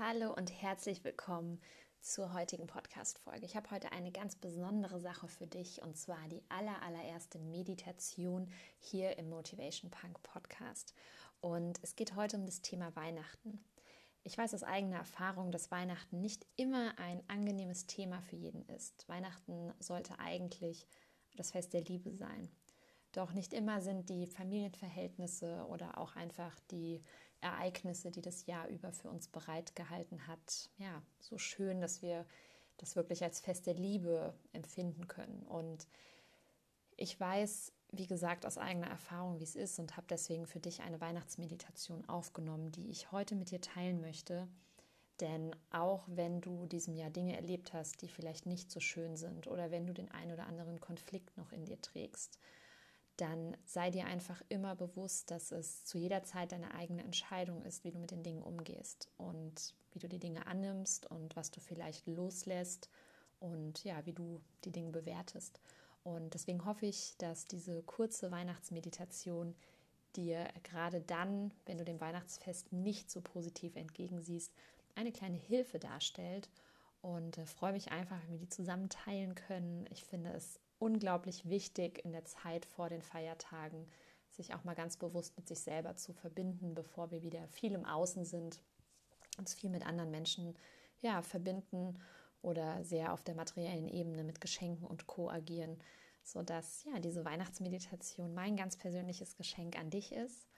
Hallo und herzlich willkommen zur heutigen Podcast-Folge. Ich habe heute eine ganz besondere Sache für dich und zwar die aller, allererste Meditation hier im Motivation Punk Podcast. Und es geht heute um das Thema Weihnachten. Ich weiß aus eigener Erfahrung, dass Weihnachten nicht immer ein angenehmes Thema für jeden ist. Weihnachten sollte eigentlich das Fest der Liebe sein. Doch nicht immer sind die Familienverhältnisse oder auch einfach die Ereignisse, die das Jahr über für uns bereitgehalten hat, ja, so schön, dass wir das wirklich als Fest der Liebe empfinden können. Und ich weiß, wie gesagt, aus eigener Erfahrung, wie es ist und habe deswegen für dich eine Weihnachtsmeditation aufgenommen, die ich heute mit dir teilen möchte. Denn auch wenn du diesem Jahr Dinge erlebt hast, die vielleicht nicht so schön sind oder wenn du den einen oder anderen Konflikt noch in dir trägst, dann sei dir einfach immer bewusst, dass es zu jeder Zeit deine eigene Entscheidung ist, wie du mit den Dingen umgehst und wie du die Dinge annimmst und was du vielleicht loslässt und ja, wie du die Dinge bewertest. Und deswegen hoffe ich, dass diese kurze Weihnachtsmeditation dir gerade dann, wenn du dem Weihnachtsfest nicht so positiv entgegensiehst, eine kleine Hilfe darstellt. Und äh, freue mich einfach, wenn wir die zusammen teilen können. Ich finde es unglaublich wichtig in der Zeit vor den Feiertagen, sich auch mal ganz bewusst mit sich selber zu verbinden, bevor wir wieder viel im Außen sind, uns viel mit anderen Menschen ja, verbinden oder sehr auf der materiellen Ebene mit Geschenken und Co. agieren, sodass ja diese Weihnachtsmeditation mein ganz persönliches Geschenk an dich ist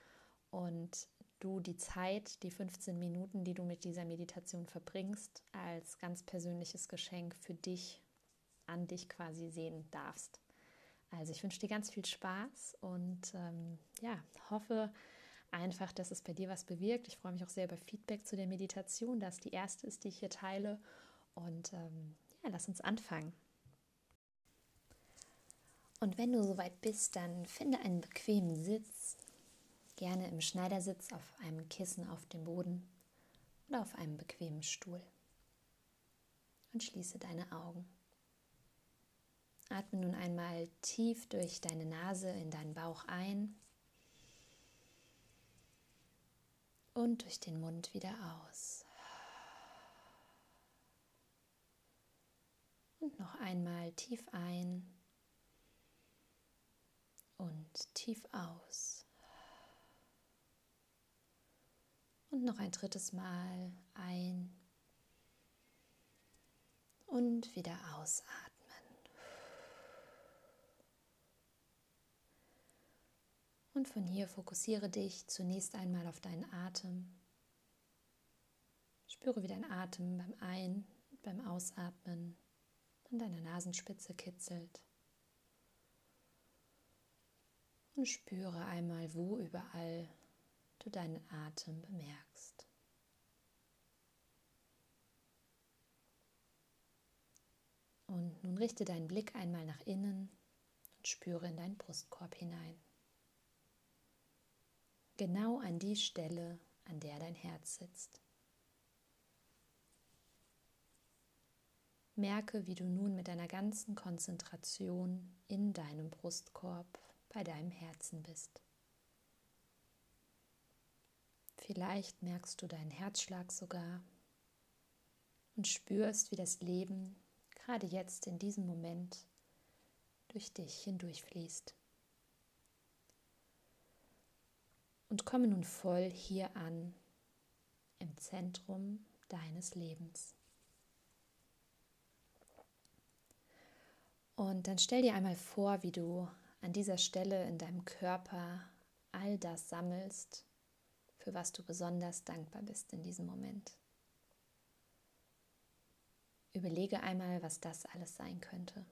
und du die Zeit, die 15 Minuten, die du mit dieser Meditation verbringst, als ganz persönliches Geschenk für dich an dich quasi sehen darfst. Also ich wünsche dir ganz viel Spaß und ähm, ja, hoffe einfach, dass es bei dir was bewirkt. Ich freue mich auch sehr über Feedback zu der Meditation, dass die erste ist, die ich hier teile. Und ähm, ja, lass uns anfangen. Und wenn du soweit bist, dann finde einen bequemen Sitz, gerne im Schneidersitz auf einem Kissen auf dem Boden oder auf einem bequemen Stuhl. Und schließe deine Augen. Atme nun einmal tief durch deine Nase in deinen Bauch ein und durch den Mund wieder aus. Und noch einmal tief ein und tief aus. Und noch ein drittes Mal ein und wieder ausatmen. Und von hier fokussiere dich zunächst einmal auf deinen Atem. Spüre, wie dein Atem beim Ein- und beim Ausatmen an deiner Nasenspitze kitzelt. Und spüre einmal, wo überall du deinen Atem bemerkst. Und nun richte deinen Blick einmal nach innen und spüre in deinen Brustkorb hinein genau an die Stelle, an der dein Herz sitzt. Merke, wie du nun mit deiner ganzen Konzentration in deinem Brustkorb bei deinem Herzen bist. Vielleicht merkst du deinen Herzschlag sogar und spürst, wie das Leben gerade jetzt in diesem Moment durch dich hindurchfließt. Und komme nun voll hier an, im Zentrum deines Lebens. Und dann stell dir einmal vor, wie du an dieser Stelle in deinem Körper all das sammelst, für was du besonders dankbar bist in diesem Moment. Überlege einmal, was das alles sein könnte.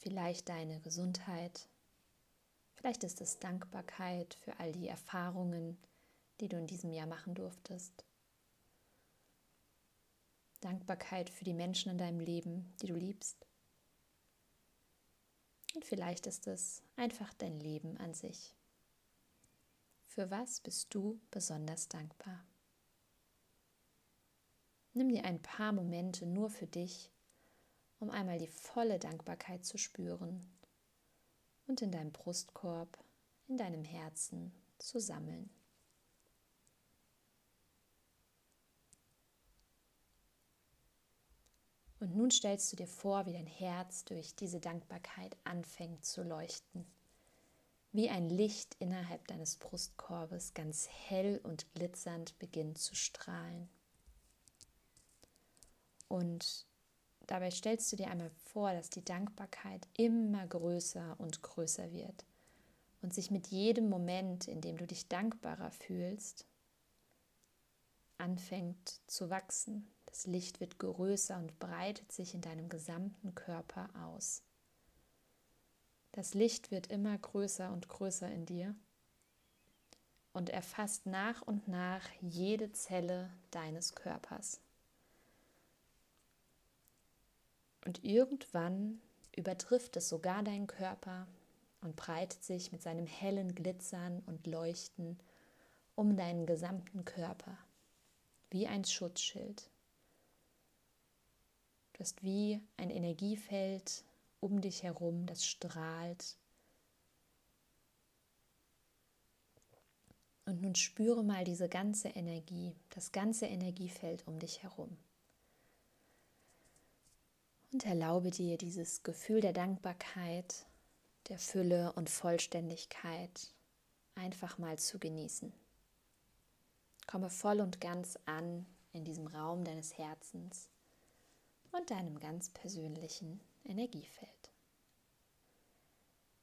Vielleicht deine Gesundheit, vielleicht ist es Dankbarkeit für all die Erfahrungen, die du in diesem Jahr machen durftest. Dankbarkeit für die Menschen in deinem Leben, die du liebst. Und vielleicht ist es einfach dein Leben an sich. Für was bist du besonders dankbar? Nimm dir ein paar Momente nur für dich um einmal die volle Dankbarkeit zu spüren und in deinem Brustkorb, in deinem Herzen zu sammeln. Und nun stellst du dir vor, wie dein Herz durch diese Dankbarkeit anfängt zu leuchten. Wie ein Licht innerhalb deines Brustkorbes ganz hell und glitzernd beginnt zu strahlen. Und dabei stellst du dir einmal vor, dass die Dankbarkeit immer größer und größer wird und sich mit jedem Moment, in dem du dich dankbarer fühlst, anfängt zu wachsen. Das Licht wird größer und breitet sich in deinem gesamten Körper aus. Das Licht wird immer größer und größer in dir und erfasst nach und nach jede Zelle deines Körpers. Und irgendwann übertrifft es sogar deinen Körper und breitet sich mit seinem hellen Glitzern und Leuchten um deinen gesamten Körper, wie ein Schutzschild. Du hast wie ein Energiefeld um dich herum, das strahlt. Und nun spüre mal diese ganze Energie, das ganze Energiefeld um dich herum. Und erlaube dir dieses Gefühl der Dankbarkeit, der Fülle und Vollständigkeit einfach mal zu genießen. Komme voll und ganz an in diesem Raum deines Herzens und deinem ganz persönlichen Energiefeld.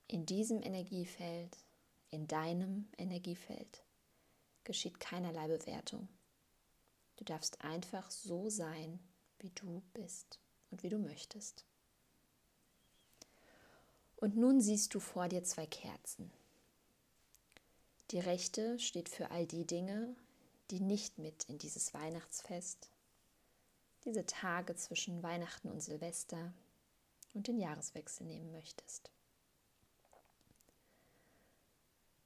In diesem Energiefeld, in deinem Energiefeld, geschieht keinerlei Bewertung. Du darfst einfach so sein, wie du bist und wie du möchtest. Und nun siehst du vor dir zwei Kerzen. Die rechte steht für all die Dinge, die nicht mit in dieses Weihnachtsfest, diese Tage zwischen Weihnachten und Silvester und den Jahreswechsel nehmen möchtest.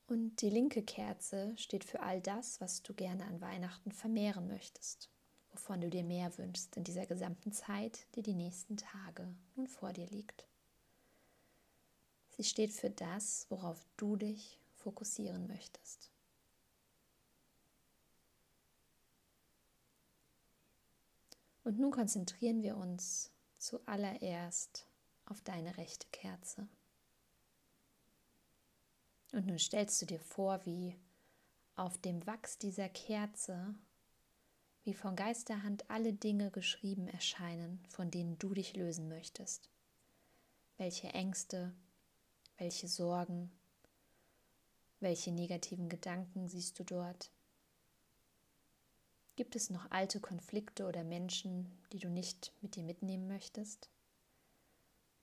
Und die linke Kerze steht für all das, was du gerne an Weihnachten vermehren möchtest wovon du dir mehr wünschst in dieser gesamten Zeit, die die nächsten Tage nun vor dir liegt. Sie steht für das, worauf du dich fokussieren möchtest. Und nun konzentrieren wir uns zuallererst auf deine rechte Kerze. Und nun stellst du dir vor, wie auf dem Wachs dieser Kerze wie von Geisterhand alle Dinge geschrieben erscheinen, von denen du dich lösen möchtest. Welche Ängste, welche Sorgen, welche negativen Gedanken siehst du dort? Gibt es noch alte Konflikte oder Menschen, die du nicht mit dir mitnehmen möchtest?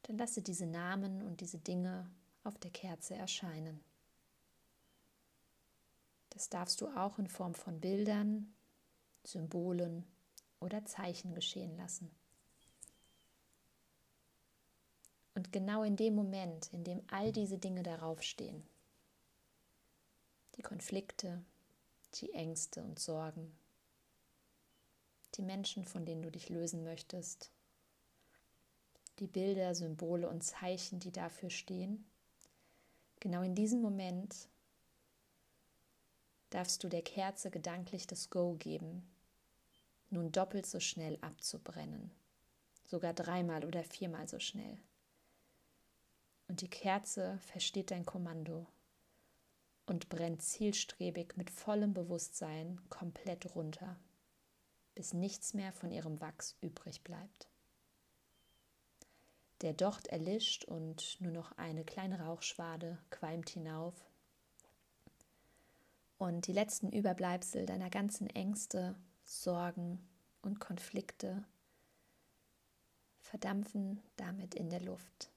Dann lasse diese Namen und diese Dinge auf der Kerze erscheinen. Das darfst du auch in Form von Bildern, Symbolen oder Zeichen geschehen lassen. Und genau in dem Moment, in dem all diese Dinge darauf stehen, die Konflikte, die Ängste und Sorgen, die Menschen, von denen du dich lösen möchtest, die Bilder, Symbole und Zeichen, die dafür stehen, genau in diesem Moment darfst du der Kerze gedanklich das Go geben, nun doppelt so schnell abzubrennen, sogar dreimal oder viermal so schnell. Und die Kerze versteht dein Kommando und brennt zielstrebig mit vollem Bewusstsein komplett runter, bis nichts mehr von ihrem Wachs übrig bleibt. Der Docht erlischt und nur noch eine kleine Rauchschwade qualmt hinauf. Und die letzten Überbleibsel deiner ganzen Ängste Sorgen und Konflikte verdampfen damit in der Luft.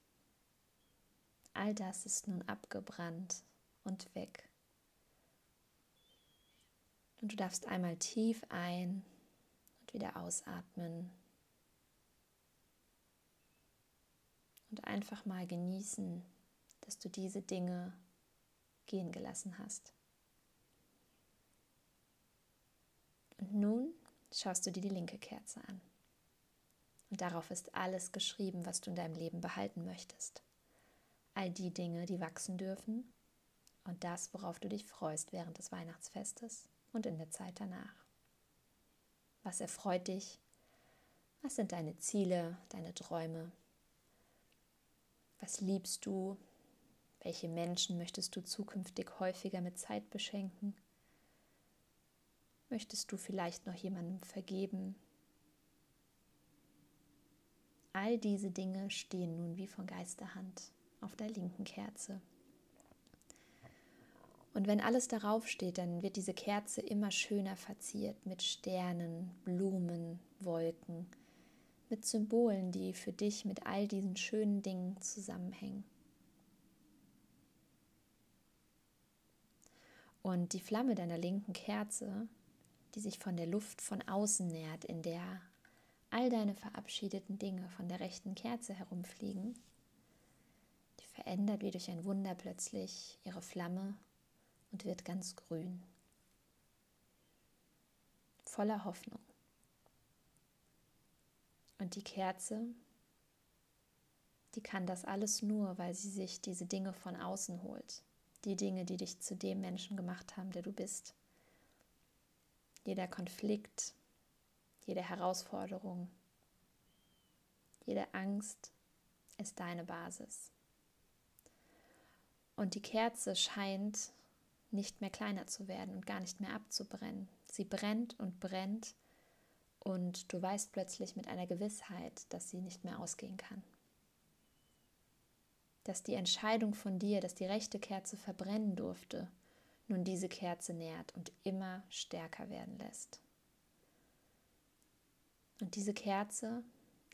All das ist nun abgebrannt und weg. Und du darfst einmal tief ein und wieder ausatmen. Und einfach mal genießen, dass du diese Dinge gehen gelassen hast. Und nun schaust du dir die linke Kerze an. Und darauf ist alles geschrieben, was du in deinem Leben behalten möchtest. All die Dinge, die wachsen dürfen und das, worauf du dich freust während des Weihnachtsfestes und in der Zeit danach. Was erfreut dich? Was sind deine Ziele, deine Träume? Was liebst du? Welche Menschen möchtest du zukünftig häufiger mit Zeit beschenken? Möchtest du vielleicht noch jemandem vergeben? All diese Dinge stehen nun wie von Geisterhand auf der linken Kerze. Und wenn alles darauf steht, dann wird diese Kerze immer schöner verziert mit Sternen, Blumen, Wolken, mit Symbolen, die für dich mit all diesen schönen Dingen zusammenhängen. Und die Flamme deiner linken Kerze, die sich von der Luft von außen nährt, in der all deine verabschiedeten Dinge von der rechten Kerze herumfliegen, die verändert wie durch ein Wunder plötzlich ihre Flamme und wird ganz grün, voller Hoffnung. Und die Kerze, die kann das alles nur, weil sie sich diese Dinge von außen holt. Die Dinge, die dich zu dem Menschen gemacht haben, der du bist. Jeder Konflikt, jede Herausforderung, jede Angst ist deine Basis. Und die Kerze scheint nicht mehr kleiner zu werden und gar nicht mehr abzubrennen. Sie brennt und brennt und du weißt plötzlich mit einer Gewissheit, dass sie nicht mehr ausgehen kann. Dass die Entscheidung von dir, dass die rechte Kerze verbrennen durfte, nun diese Kerze nährt und immer stärker werden lässt. Und diese Kerze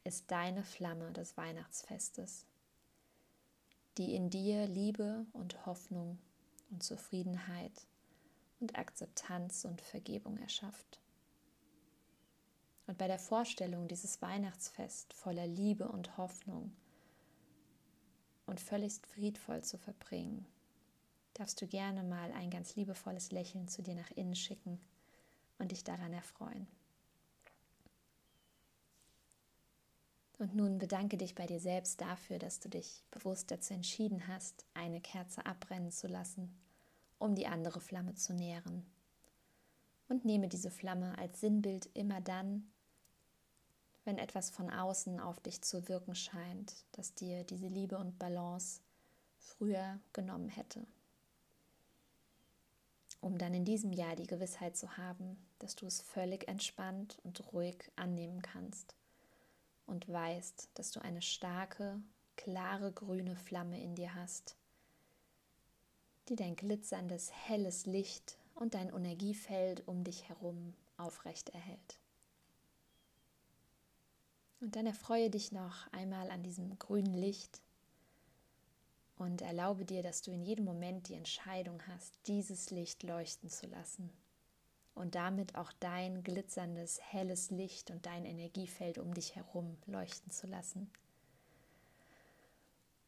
ist deine Flamme des Weihnachtsfestes, die in dir Liebe und Hoffnung und Zufriedenheit und Akzeptanz und Vergebung erschafft. Und bei der Vorstellung, dieses Weihnachtsfest voller Liebe und Hoffnung und völlig friedvoll zu verbringen, darfst du gerne mal ein ganz liebevolles Lächeln zu dir nach innen schicken und dich daran erfreuen. Und nun bedanke dich bei dir selbst dafür, dass du dich bewusst dazu entschieden hast, eine Kerze abbrennen zu lassen, um die andere Flamme zu nähren. Und nehme diese Flamme als Sinnbild immer dann, wenn etwas von außen auf dich zu wirken scheint, das dir diese Liebe und Balance früher genommen hätte. Um dann in diesem Jahr die Gewissheit zu haben, dass du es völlig entspannt und ruhig annehmen kannst und weißt, dass du eine starke, klare grüne Flamme in dir hast, die dein glitzerndes, helles Licht und dein Energiefeld um dich herum aufrecht erhält. Und dann erfreue dich noch einmal an diesem grünen Licht und erlaube dir, dass du in jedem Moment die Entscheidung hast, dieses Licht leuchten zu lassen und damit auch dein glitzerndes, helles Licht und dein Energiefeld um dich herum leuchten zu lassen.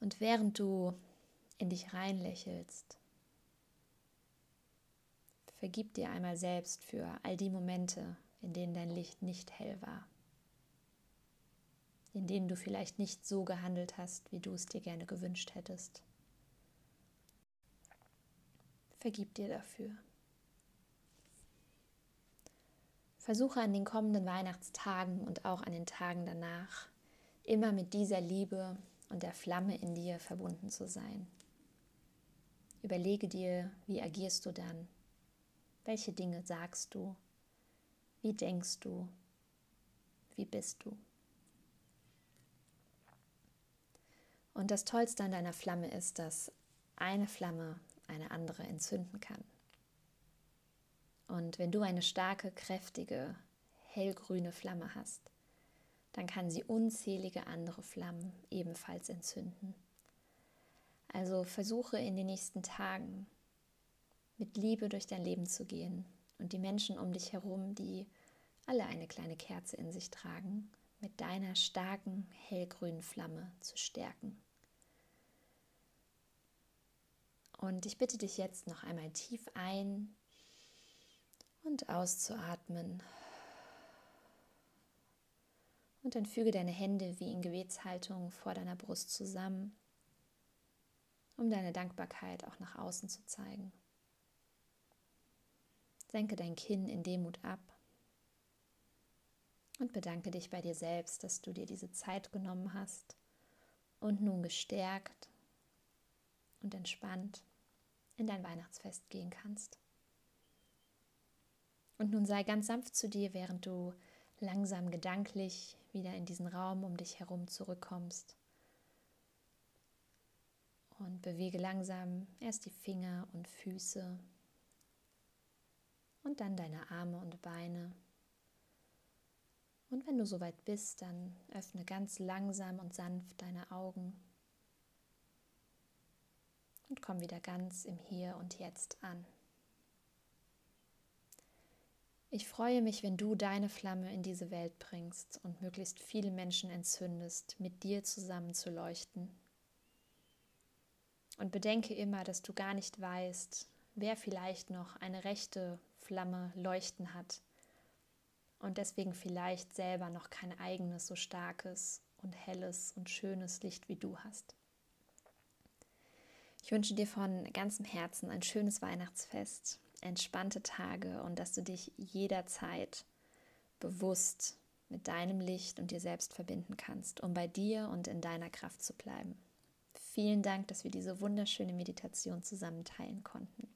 Und während du in dich reinlächelst, vergib dir einmal selbst für all die Momente, in denen dein Licht nicht hell war, in denen du vielleicht nicht so gehandelt hast, wie du es dir gerne gewünscht hättest. Vergib dir dafür. Versuche an den kommenden Weihnachtstagen und auch an den Tagen danach immer mit dieser Liebe und der Flamme in dir verbunden zu sein. Überlege dir, wie agierst du dann? Welche Dinge sagst du? Wie denkst du? Wie bist du? Und das Tollste an deiner Flamme ist, dass eine Flamme eine andere entzünden kann. Und wenn du eine starke, kräftige, hellgrüne Flamme hast, dann kann sie unzählige andere Flammen ebenfalls entzünden. Also versuche in den nächsten Tagen mit Liebe durch dein Leben zu gehen und die Menschen um dich herum, die alle eine kleine Kerze in sich tragen, mit deiner starken, hellgrünen Flamme zu stärken. Und ich bitte dich jetzt noch einmal tief ein und auszuatmen. Und dann füge deine Hände wie in Gebetshaltung vor deiner Brust zusammen, um deine Dankbarkeit auch nach außen zu zeigen. Senke dein Kinn in Demut ab Und bedanke dich bei dir selbst, dass du dir diese Zeit genommen hast und nun gestärkt und entspannt in dein Weihnachtsfest gehen kannst. Und nun sei ganz sanft zu dir, während du langsam gedanklich wieder in diesen Raum um dich herum zurückkommst. Und bewege langsam erst die Finger und Füße und dann deine Arme und Beine. Und wenn du soweit bist, dann öffne ganz langsam und sanft deine Augen und komm wieder ganz im Hier und Jetzt an. Ich freue mich, wenn du deine Flamme in diese Welt bringst und möglichst viele Menschen entzündest, mit dir zusammen zu leuchten. Und bedenke immer, dass du gar nicht weißt, wer vielleicht noch eine rechte Flamme leuchten hat und deswegen vielleicht selber noch kein eigenes so starkes und helles und schönes Licht wie du hast. Ich wünsche dir von ganzem Herzen ein schönes Weihnachtsfest entspannte Tage und dass du dich jederzeit bewusst mit deinem Licht und dir selbst verbinden kannst, um bei dir und in deiner Kraft zu bleiben. Vielen Dank, dass wir diese wunderschöne Meditation zusammen teilen konnten.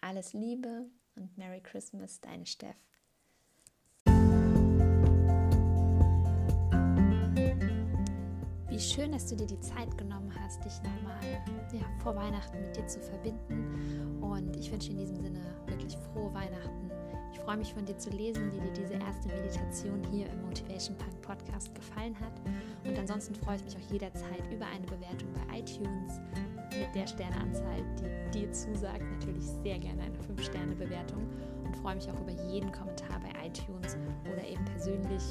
Alles Liebe und Merry Christmas, deine Steff. Wie schön, dass du dir die Zeit genommen hast, dich nochmal ja, vor Weihnachten mit dir zu verbinden. Und ich wünsche in diesem Sinne wirklich frohe Weihnachten. Ich freue mich von dir zu lesen, wie dir diese erste Meditation hier im Motivation Punk Podcast gefallen hat. Und ansonsten freue ich mich auch jederzeit über eine Bewertung bei iTunes mit der Sterneanzahl, die dir zusagt. Natürlich sehr gerne eine 5-Sterne-Bewertung und freue mich auch über jeden Kommentar bei iTunes oder eben persönlich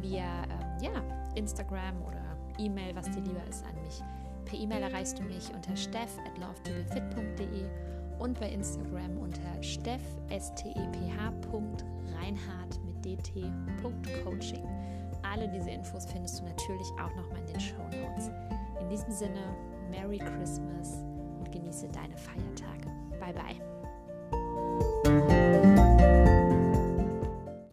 via ähm, ja, Instagram oder E-Mail, was dir lieber ist, an mich. Per E-Mail erreichst du mich unter steff.lovetobefit.de und bei Instagram unter steff, reinhardt mit dt.coaching. Alle diese Infos findest du natürlich auch nochmal in den Show Notes. In diesem Sinne, Merry Christmas und genieße deine Feiertage. Bye bye.